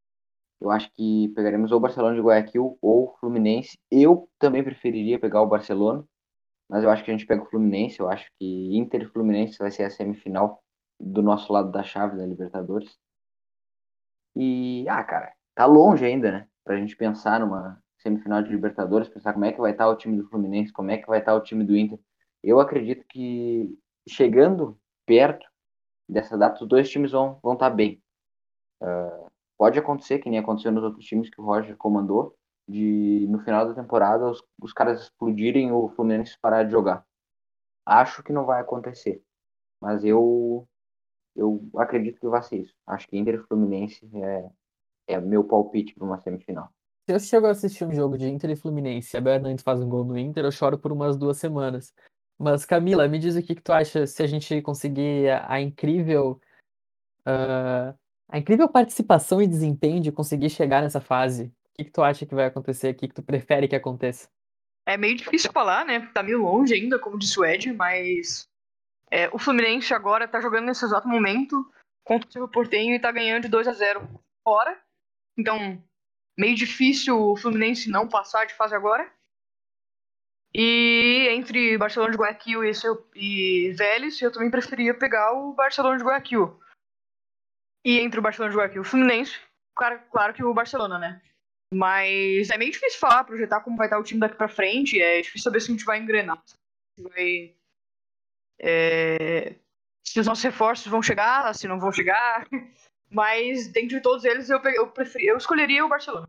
eu acho que pegaremos ou Barcelona de Guayaquil ou Fluminense. Eu também preferiria pegar o Barcelona, mas eu acho que a gente pega o Fluminense. Eu acho que Inter e Fluminense vai ser a semifinal do nosso lado da chave da Libertadores. E, ah, cara, tá longe ainda, né? Pra gente pensar numa semifinal de Libertadores, pensar como é que vai estar o time do Fluminense, como é que vai estar o time do Inter. Eu acredito que chegando perto dessa data, os dois times vão vão estar bem. Uh, pode acontecer, que nem aconteceu nos outros times que o Roger comandou, de no final da temporada os, os caras explodirem o Fluminense parar de jogar. Acho que não vai acontecer, mas eu eu acredito que vai ser isso. Acho que Inter e Fluminense é, é meu palpite para uma semifinal. Se eu chego a assistir um jogo de Inter e Fluminense e a Abel Hernandes faz um gol no Inter, eu choro por umas duas semanas. Mas, Camila, me diz o que que tu acha se a gente conseguir a, a incrível ah, a incrível participação e desempenho de conseguir chegar nessa fase. O que que tu acha que vai acontecer? O que que tu prefere que aconteça? É meio difícil falar, né? Tá meio longe ainda, como disse o Ed, mas é, o Fluminense agora tá jogando nesse exato momento contra o Cerro Porteño e tá ganhando de 2 a 0 fora. Então, meio difícil o Fluminense não passar de fase agora. E entre Barcelona de Guayaquil e, seu, e Vélez, eu também preferia pegar o Barcelona de Guayaquil. E entre o Barcelona de Guayaquil e o Fluminense, claro, claro que o Barcelona, né? Mas é meio difícil falar, projetar como vai estar o time daqui pra frente. É difícil saber se a gente vai engrenar. Se vai. É, se os nossos reforços vão chegar, se não vão chegar. Mas dentre todos eles, eu, eu, preferi, eu escolheria o Barcelona.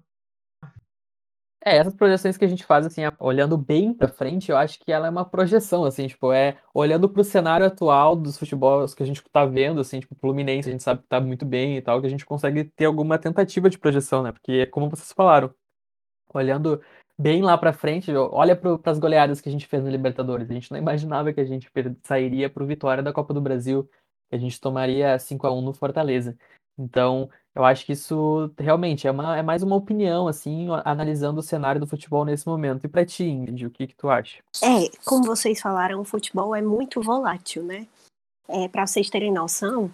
É, essas projeções que a gente faz, assim, olhando bem pra frente, eu acho que ela é uma projeção, assim, tipo, é olhando pro cenário atual dos futebols que a gente tá vendo, assim, tipo, o Fluminense, a gente sabe que tá muito bem e tal, que a gente consegue ter alguma tentativa de projeção, né? Porque, como vocês falaram, olhando bem lá pra frente, olha para as goleadas que a gente fez na Libertadores. A gente não imaginava que a gente sairia pro Vitória da Copa do Brasil, que a gente tomaria 5 a 1 no Fortaleza. Então, eu acho que isso realmente é, uma, é mais uma opinião, assim, analisando o cenário do futebol nesse momento. E pra ti, Ingrid, o que que tu acha? É, como vocês falaram, o futebol é muito volátil, né? É, para vocês terem noção,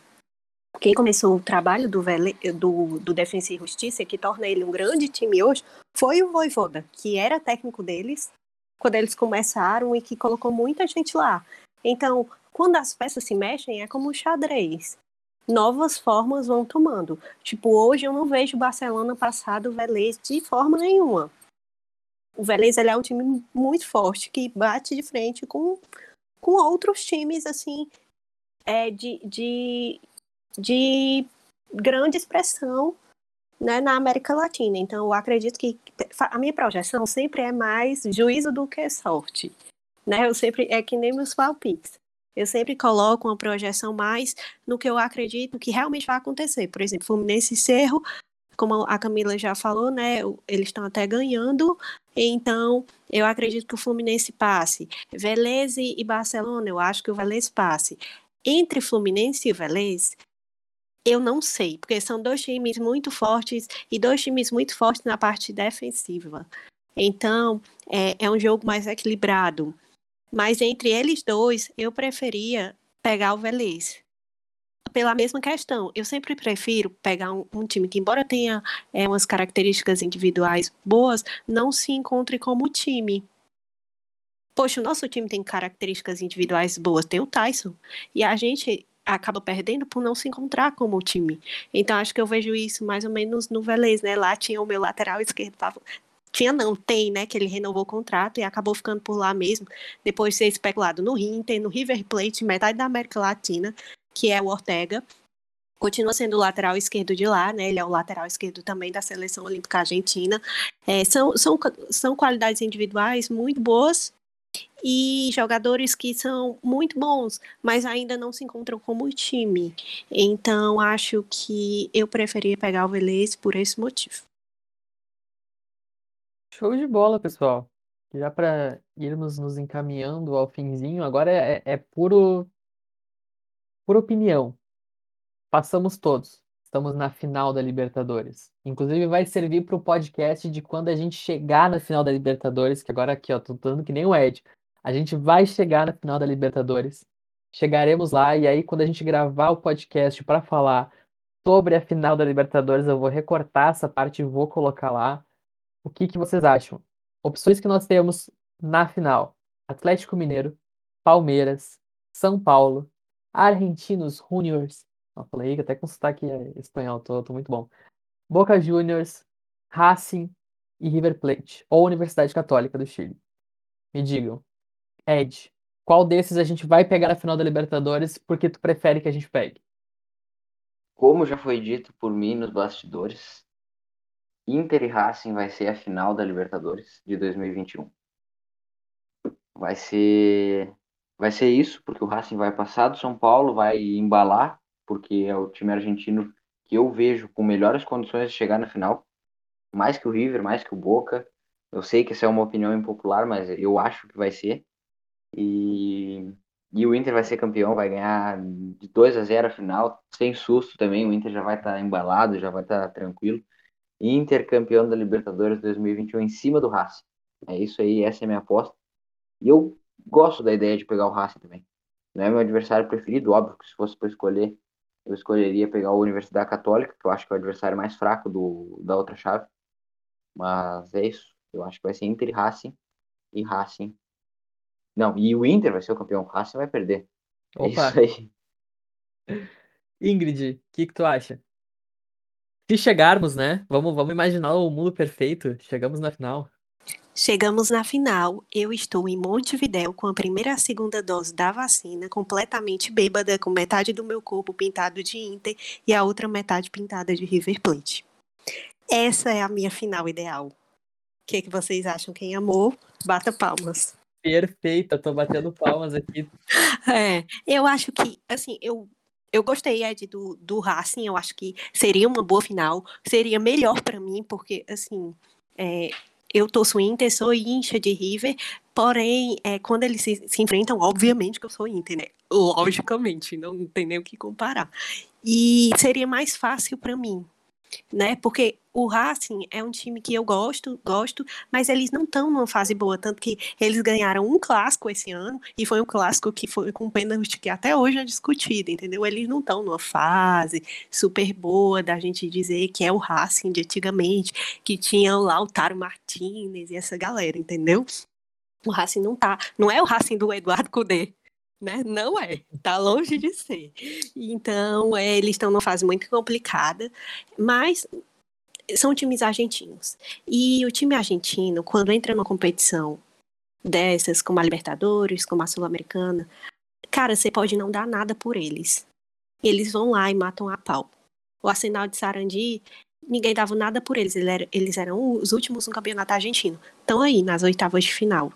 quem começou o trabalho do, Vele, do, do Defensa e Justiça, que torna ele um grande time hoje, foi o Voivoda, que era técnico deles quando eles começaram e que colocou muita gente lá. Então, quando as peças se mexem, é como um xadrez. Novas formas vão tomando. Tipo, hoje eu não vejo o Barcelona passar do Velez de forma nenhuma. O Velez ele é um time muito forte que bate de frente com, com outros times assim é, de, de, de grande expressão né, na América Latina. Então, eu acredito que a minha projeção sempre é mais juízo do que sorte. Né? Eu sempre é que nem meus palpites. Eu sempre coloco uma projeção mais no que eu acredito que realmente vai acontecer. Por exemplo, Fluminense e Cerro, como a Camila já falou, né? Eles estão até ganhando. Então, eu acredito que o Fluminense passe. Velez e Barcelona, eu acho que o Velez passe. Entre Fluminense e Velez, eu não sei, porque são dois times muito fortes e dois times muito fortes na parte defensiva. Então, é, é um jogo mais equilibrado. Mas entre eles dois, eu preferia pegar o Velez. Pela mesma questão, eu sempre prefiro pegar um, um time que, embora tenha é, umas características individuais boas, não se encontre como time. Poxa, o nosso time tem características individuais boas, tem o Tyson. E a gente acaba perdendo por não se encontrar como time. Então acho que eu vejo isso mais ou menos no Velez, né? Lá tinha o meu lateral esquerdo, tava... tinha não, tem, né? Que ele renovou o contrato e acabou ficando por lá mesmo, depois de ser especulado no Inter, no River Plate, metade da América Latina, que é o Ortega. Continua sendo o lateral esquerdo de lá, né? Ele é o lateral esquerdo também da seleção olímpica argentina. É, são, são, são qualidades individuais muito boas, e jogadores que são muito bons, mas ainda não se encontram como time. Então, acho que eu preferia pegar o Velez por esse motivo. Show de bola, pessoal. Já para irmos nos encaminhando ao finzinho, agora é, é puro, por opinião. Passamos todos. Estamos na final da Libertadores. Inclusive, vai servir para o podcast de quando a gente chegar na final da Libertadores, que agora aqui, ó, tô dando que nem o Ed. A gente vai chegar na final da Libertadores. Chegaremos lá e aí quando a gente gravar o podcast para falar sobre a final da Libertadores, eu vou recortar essa parte e vou colocar lá. O que que vocês acham? Opções que nós temos na final: Atlético Mineiro, Palmeiras, São Paulo, Argentinos Juniors. Falei até com sotaque espanhol, tô, tô muito bom. Boca Juniors, Racing e River Plate, ou Universidade Católica do Chile. Me digam, Ed, qual desses a gente vai pegar na final da Libertadores porque tu prefere que a gente pegue? Como já foi dito por mim nos bastidores, Inter e Racing vai ser a final da Libertadores de 2021. Vai ser vai ser isso, porque o Racing vai passar do São Paulo, vai embalar, porque é o time argentino que eu vejo com melhores condições de chegar na final, mais que o River, mais que o Boca. Eu sei que essa é uma opinião impopular, mas eu acho que vai ser. E, e o Inter vai ser campeão, vai ganhar de 2 a 0 a final, sem susto também. O Inter já vai estar tá embalado, já vai estar tá tranquilo. Inter campeão da Libertadores 2021 em cima do Racing. É isso aí, essa é a minha aposta. E eu gosto da ideia de pegar o Racing também. Não é meu adversário preferido, óbvio que se fosse para escolher, eu escolheria pegar a Universidade Católica, que eu acho que é o adversário mais fraco do, da outra chave. Mas é isso. Eu acho que vai ser Inter e Racing. E Racing não, e o Inter vai ser o campeão. O Racing vai perder. É isso aí. Ingrid, o que, que tu acha? Se chegarmos, né? Vamos, vamos imaginar o mundo perfeito. Chegamos na final. Chegamos na final. Eu estou em Montevidéu com a primeira e a segunda dose da vacina, completamente bêbada, com metade do meu corpo pintado de Inter e a outra metade pintada de River Plate. Essa é a minha final ideal. O que, que vocês acham? Quem amou, bata palmas. Perfeita, tô batendo palmas aqui. É, eu acho que, assim, eu, eu gostei, Ed, do, do Racing, eu acho que seria uma boa final, seria melhor para mim, porque, assim, é, eu torço Inter, sou incha de River, porém, é, quando eles se, se, enfrentam, obviamente que eu sou Inter, né? Logicamente, não tem nem o que comparar. E seria mais fácil para mim, né? Porque o Racing é um time que eu gosto, gosto, mas eles não estão numa fase boa, tanto que eles ganharam um clássico esse ano e foi um clássico que foi com pênalti que até hoje é discutido, entendeu? Eles não estão numa fase super boa da gente dizer que é o Racing de antigamente, que tinha o Lautaro Martinez e essa galera, entendeu? O Racing não tá, não é o Racing do Eduardo Cudê, né? Não é, tá longe de ser. Então, é, eles estão numa fase muito complicada, mas são times argentinos. E o time argentino, quando entra numa competição dessas, como a Libertadores, como a Sul-Americana, cara, você pode não dar nada por eles. Eles vão lá e matam a pau. O Arsenal de Sarandi, ninguém dava nada por eles. Eles eram os últimos no campeonato argentino. Estão aí nas oitavas de final.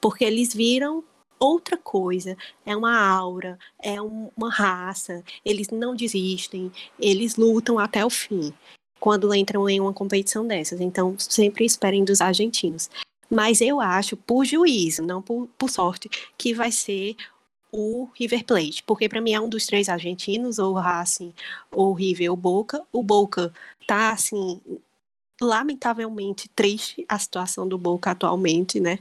Porque eles viram outra coisa, é uma aura, é um, uma raça, eles não desistem, eles lutam até o fim quando entram em uma competição dessas. Então, sempre esperem dos argentinos. Mas eu acho, por juízo, não por, por sorte, que vai ser o River Plate, porque para mim é um dos três argentinos, ou Racing, ou River, ou Boca. O Boca tá assim lamentavelmente triste a situação do Boca atualmente, né?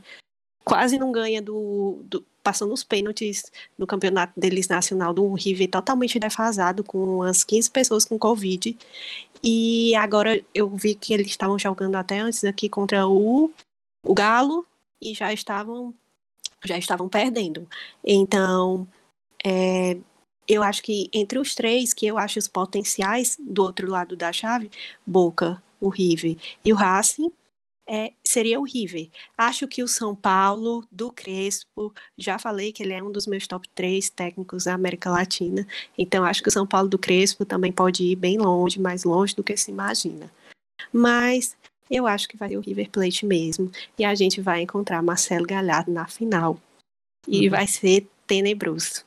Quase não ganha do, do passando os pênaltis no campeonato deles nacional do River totalmente defasado com umas 15 pessoas com Covid e agora eu vi que eles estavam jogando até antes aqui contra o, o Galo e já estavam já estavam perdendo. Então, é, eu acho que entre os três, que eu acho os potenciais do outro lado da chave, Boca, o River e o Racing, é, seria o River. Acho que o São Paulo, do Crespo, já falei que ele é um dos meus top 3 técnicos da América Latina, então acho que o São Paulo do Crespo também pode ir bem longe, mais longe do que se imagina. Mas eu acho que vai ser o River Plate mesmo, e a gente vai encontrar Marcelo Galhardo na final. E uhum. vai ser tenebroso.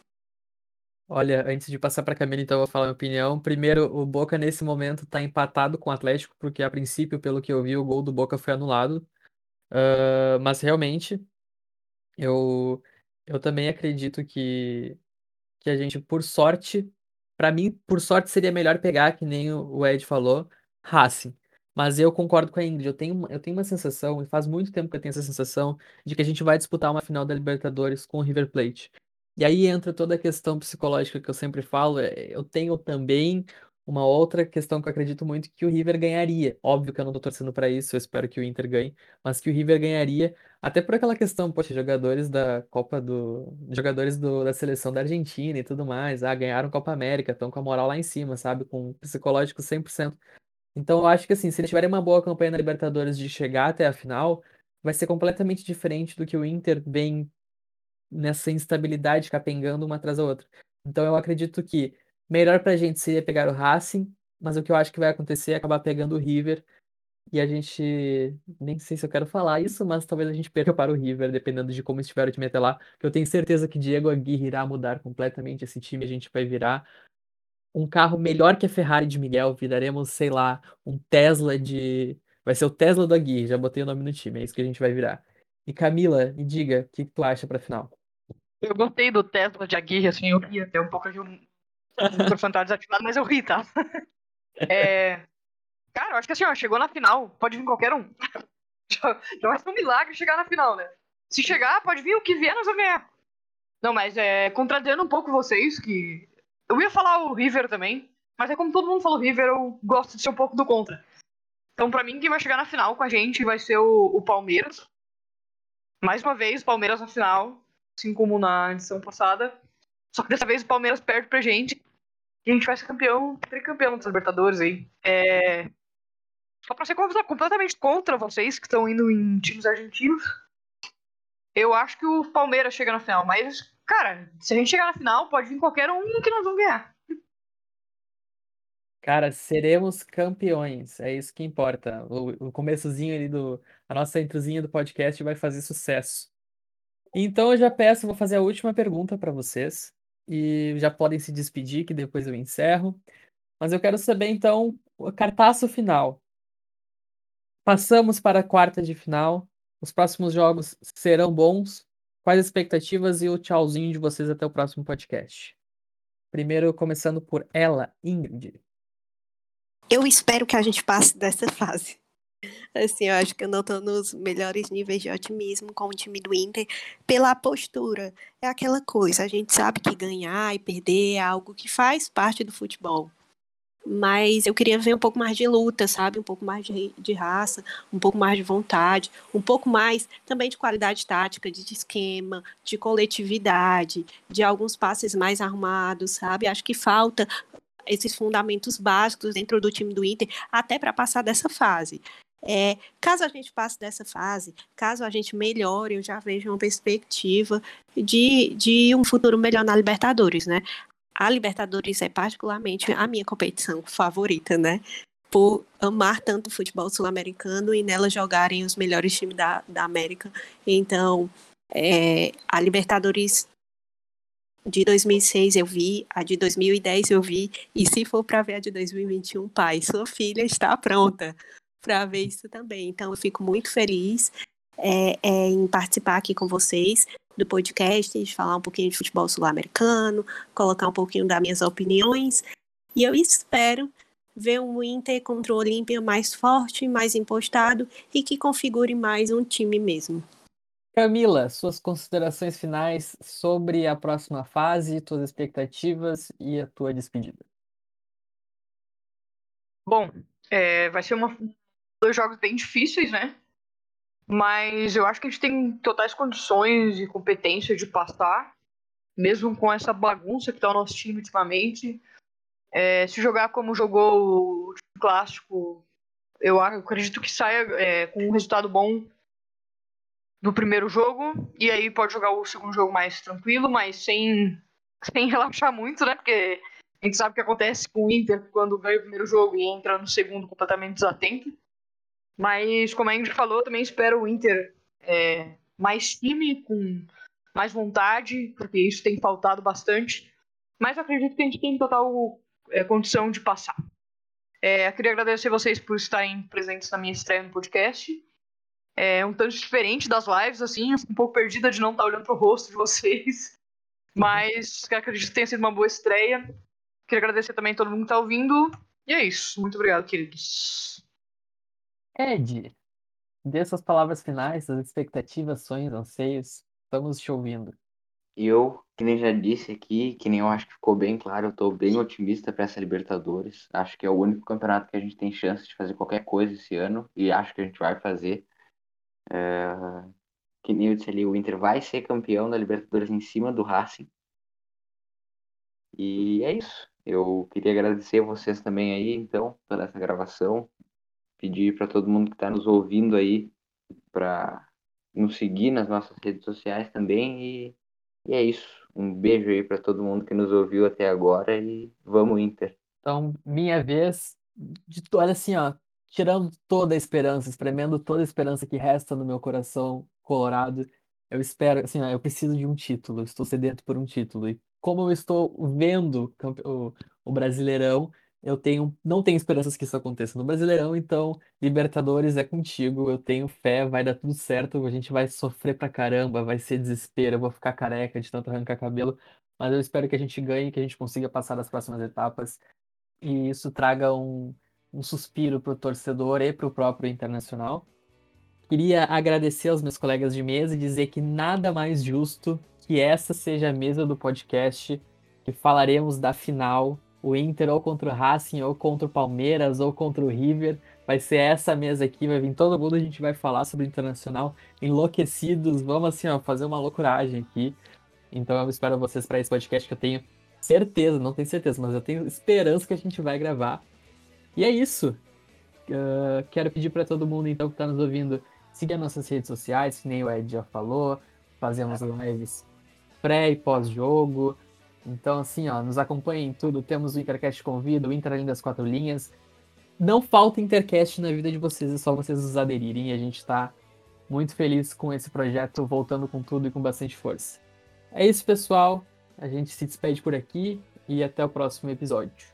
Olha, antes de passar para a Camila, então, eu vou falar minha opinião. Primeiro, o Boca nesse momento está empatado com o Atlético, porque a princípio, pelo que eu vi, o gol do Boca foi anulado. Uh, mas realmente, eu, eu também acredito que, que a gente, por sorte, para mim, por sorte, seria melhor pegar, que nem o Ed falou, Racing. Mas eu concordo com a Ingrid, eu tenho, eu tenho uma sensação, e faz muito tempo que eu tenho essa sensação, de que a gente vai disputar uma final da Libertadores com o River Plate. E aí entra toda a questão psicológica que eu sempre falo. É, eu tenho também uma outra questão que eu acredito muito que o River ganharia. Óbvio que eu não tô torcendo para isso, eu espero que o Inter ganhe, mas que o River ganharia, até por aquela questão, poxa, jogadores da Copa do. Jogadores do, da seleção da Argentina e tudo mais, ah, ganharam Copa América, estão com a moral lá em cima, sabe? Com o psicológico 100%. Então eu acho que assim, se eles tiverem uma boa campanha na Libertadores de chegar até a final, vai ser completamente diferente do que o Inter vem nessa instabilidade capengando uma atrás da outra. Então eu acredito que melhor pra gente seria pegar o Racing, mas o que eu acho que vai acontecer é acabar pegando o River. E a gente. Nem sei se eu quero falar isso, mas talvez a gente perca para o River, dependendo de como estiver o time até lá. Que eu tenho certeza que Diego Aguirre irá mudar completamente esse time. A gente vai virar um carro melhor que a Ferrari de Miguel. Viraremos, sei lá, um Tesla de. Vai ser o Tesla do Aguirre, já botei o nome no time, é isso que a gente vai virar. E Camila, me diga, o que, que tu acha pra final? Eu gostei do Tesla de Aguirre, assim, eu ri até um pouco de um, microfone desativado, mas eu ri, tá? É... Cara, eu acho que assim, ó, chegou na final, pode vir qualquer um. já, já vai ser um milagre chegar na final, né? Se chegar, pode vir o que vier, nós vamos ganhar. Não, mas é, contradizendo um pouco vocês, que eu ia falar o River também, mas é como todo mundo falou River, eu gosto de ser um pouco do contra. Então, pra mim, quem vai chegar na final com a gente vai ser o, o Palmeiras. Mais uma vez, Palmeiras na final assim como na edição passada. Só que dessa vez o Palmeiras perde pra gente. E a gente vai ser campeão, tricampeão dos Libertadores aí. É... Só pra ser completamente contra vocês que estão indo em times argentinos. Eu acho que o Palmeiras chega na final, mas, cara, se a gente chegar na final, pode vir qualquer um que nós vamos ganhar. Cara, seremos campeões, é isso que importa. O, o começozinho ali do. A nossa introzinha do podcast vai fazer sucesso. Então eu já peço, vou fazer a última pergunta para vocês e já podem se despedir, que depois eu encerro. Mas eu quero saber então o cartaço final. Passamos para a quarta de final. Os próximos jogos serão bons. Quais as expectativas e o tchauzinho de vocês até o próximo podcast? Primeiro, começando por ela, Ingrid. eu espero que a gente passe dessa fase. Assim, eu acho que eu não estou nos melhores níveis de otimismo com o time do Inter pela postura. É aquela coisa, a gente sabe que ganhar e perder é algo que faz parte do futebol. Mas eu queria ver um pouco mais de luta, sabe? Um pouco mais de, de raça, um pouco mais de vontade, um pouco mais também de qualidade tática, de esquema, de coletividade, de alguns passes mais arrumados, sabe? Acho que falta esses fundamentos básicos dentro do time do Inter até para passar dessa fase. É, caso a gente passe dessa fase, caso a gente melhore, eu já vejo uma perspectiva de, de um futuro melhor na Libertadores, né? A Libertadores é particularmente a minha competição favorita, né? Por amar tanto o futebol sul-americano e nela jogarem os melhores times da, da América. Então, é, a Libertadores de 2006 eu vi, a de 2010 eu vi, e se for para ver a de 2021, pai, sua filha está pronta para ver isso também. Então eu fico muito feliz é, é, em participar aqui com vocês do podcast, de falar um pouquinho de futebol sul-americano, colocar um pouquinho das minhas opiniões. E eu espero ver um Inter contra o Olímpia mais forte, mais impostado e que configure mais um time mesmo. Camila, suas considerações finais sobre a próxima fase, suas expectativas e a tua despedida. Bom, é, vai ser uma, dois jogos bem difíceis, né? Mas eu acho que a gente tem totais condições e competência de passar, mesmo com essa bagunça que tá o nosso time ultimamente. É, se jogar como jogou o clássico, eu acredito que saia é, com um resultado bom no primeiro jogo, e aí pode jogar o segundo jogo mais tranquilo, mas sem, sem relaxar muito, né? Porque a gente sabe o que acontece com o Inter quando ganha o primeiro jogo e entra no segundo completamente desatento. Mas, como a Ingrid falou, também espero o Inter é, mais time, com mais vontade, porque isso tem faltado bastante. Mas acredito que a gente tem total é, condição de passar. É, eu queria agradecer vocês por estarem presentes na minha estreia no podcast é um tanto diferente das lives, assim, um pouco perdida de não estar olhando pro rosto de vocês. Mas acredito que tenha sido uma boa estreia. Queria agradecer também a todo mundo que está ouvindo. E é isso. Muito obrigado, queridos. Ed, dê suas palavras finais, suas expectativas, sonhos, anseios. Estamos te ouvindo. Eu, que nem já disse aqui, que nem eu acho que ficou bem claro, eu estou bem otimista para essa Libertadores. Acho que é o único campeonato que a gente tem chance de fazer qualquer coisa esse ano e acho que a gente vai fazer. É, que nem eu disse ali, o Inter vai ser campeão da Libertadores em cima do Racing. E é isso. Eu queria agradecer vocês também aí, então, pela essa gravação. Pedir para todo mundo que está nos ouvindo aí para nos seguir nas nossas redes sociais também. E, e é isso. Um beijo aí para todo mundo que nos ouviu até agora e vamos Inter. Então, minha vez, de, olha assim, ó, tirando toda a esperança, espremendo toda a esperança que resta no meu coração colorado, eu espero, assim, eu preciso de um título, estou sedento por um título. E como eu estou vendo o, o Brasileirão, eu tenho, não tenho esperanças que isso aconteça no Brasileirão, então Libertadores é contigo, eu tenho fé, vai dar tudo certo, a gente vai sofrer pra caramba, vai ser desespero, eu vou ficar careca de tanto arrancar cabelo, mas eu espero que a gente ganhe, que a gente consiga passar das próximas etapas. E isso traga um, um suspiro para o torcedor e para o próprio Internacional. Queria agradecer aos meus colegas de mesa e dizer que nada mais justo que essa seja a mesa do podcast que falaremos da final, o Inter ou contra o Racing, ou contra o Palmeiras, ou contra o River. Vai ser essa mesa aqui, vai vir todo mundo, a gente vai falar sobre o Internacional, enlouquecidos, vamos assim, ó, fazer uma loucuragem aqui. Então eu espero vocês para esse podcast que eu tenho certeza, não tenho certeza, mas eu tenho esperança que a gente vai gravar e é isso. Uh, quero pedir para todo mundo então que está nos ouvindo seguir as nossas redes sociais, que nem o Ed já falou. Fazemos lives pré e pós-jogo. Então, assim, ó, nos acompanhem em tudo. Temos o Intercast Convida, o Inter Além das Quatro Linhas. Não falta Intercast na vida de vocês, é só vocês nos aderirem. A gente está muito feliz com esse projeto voltando com tudo e com bastante força. É isso, pessoal. A gente se despede por aqui e até o próximo episódio.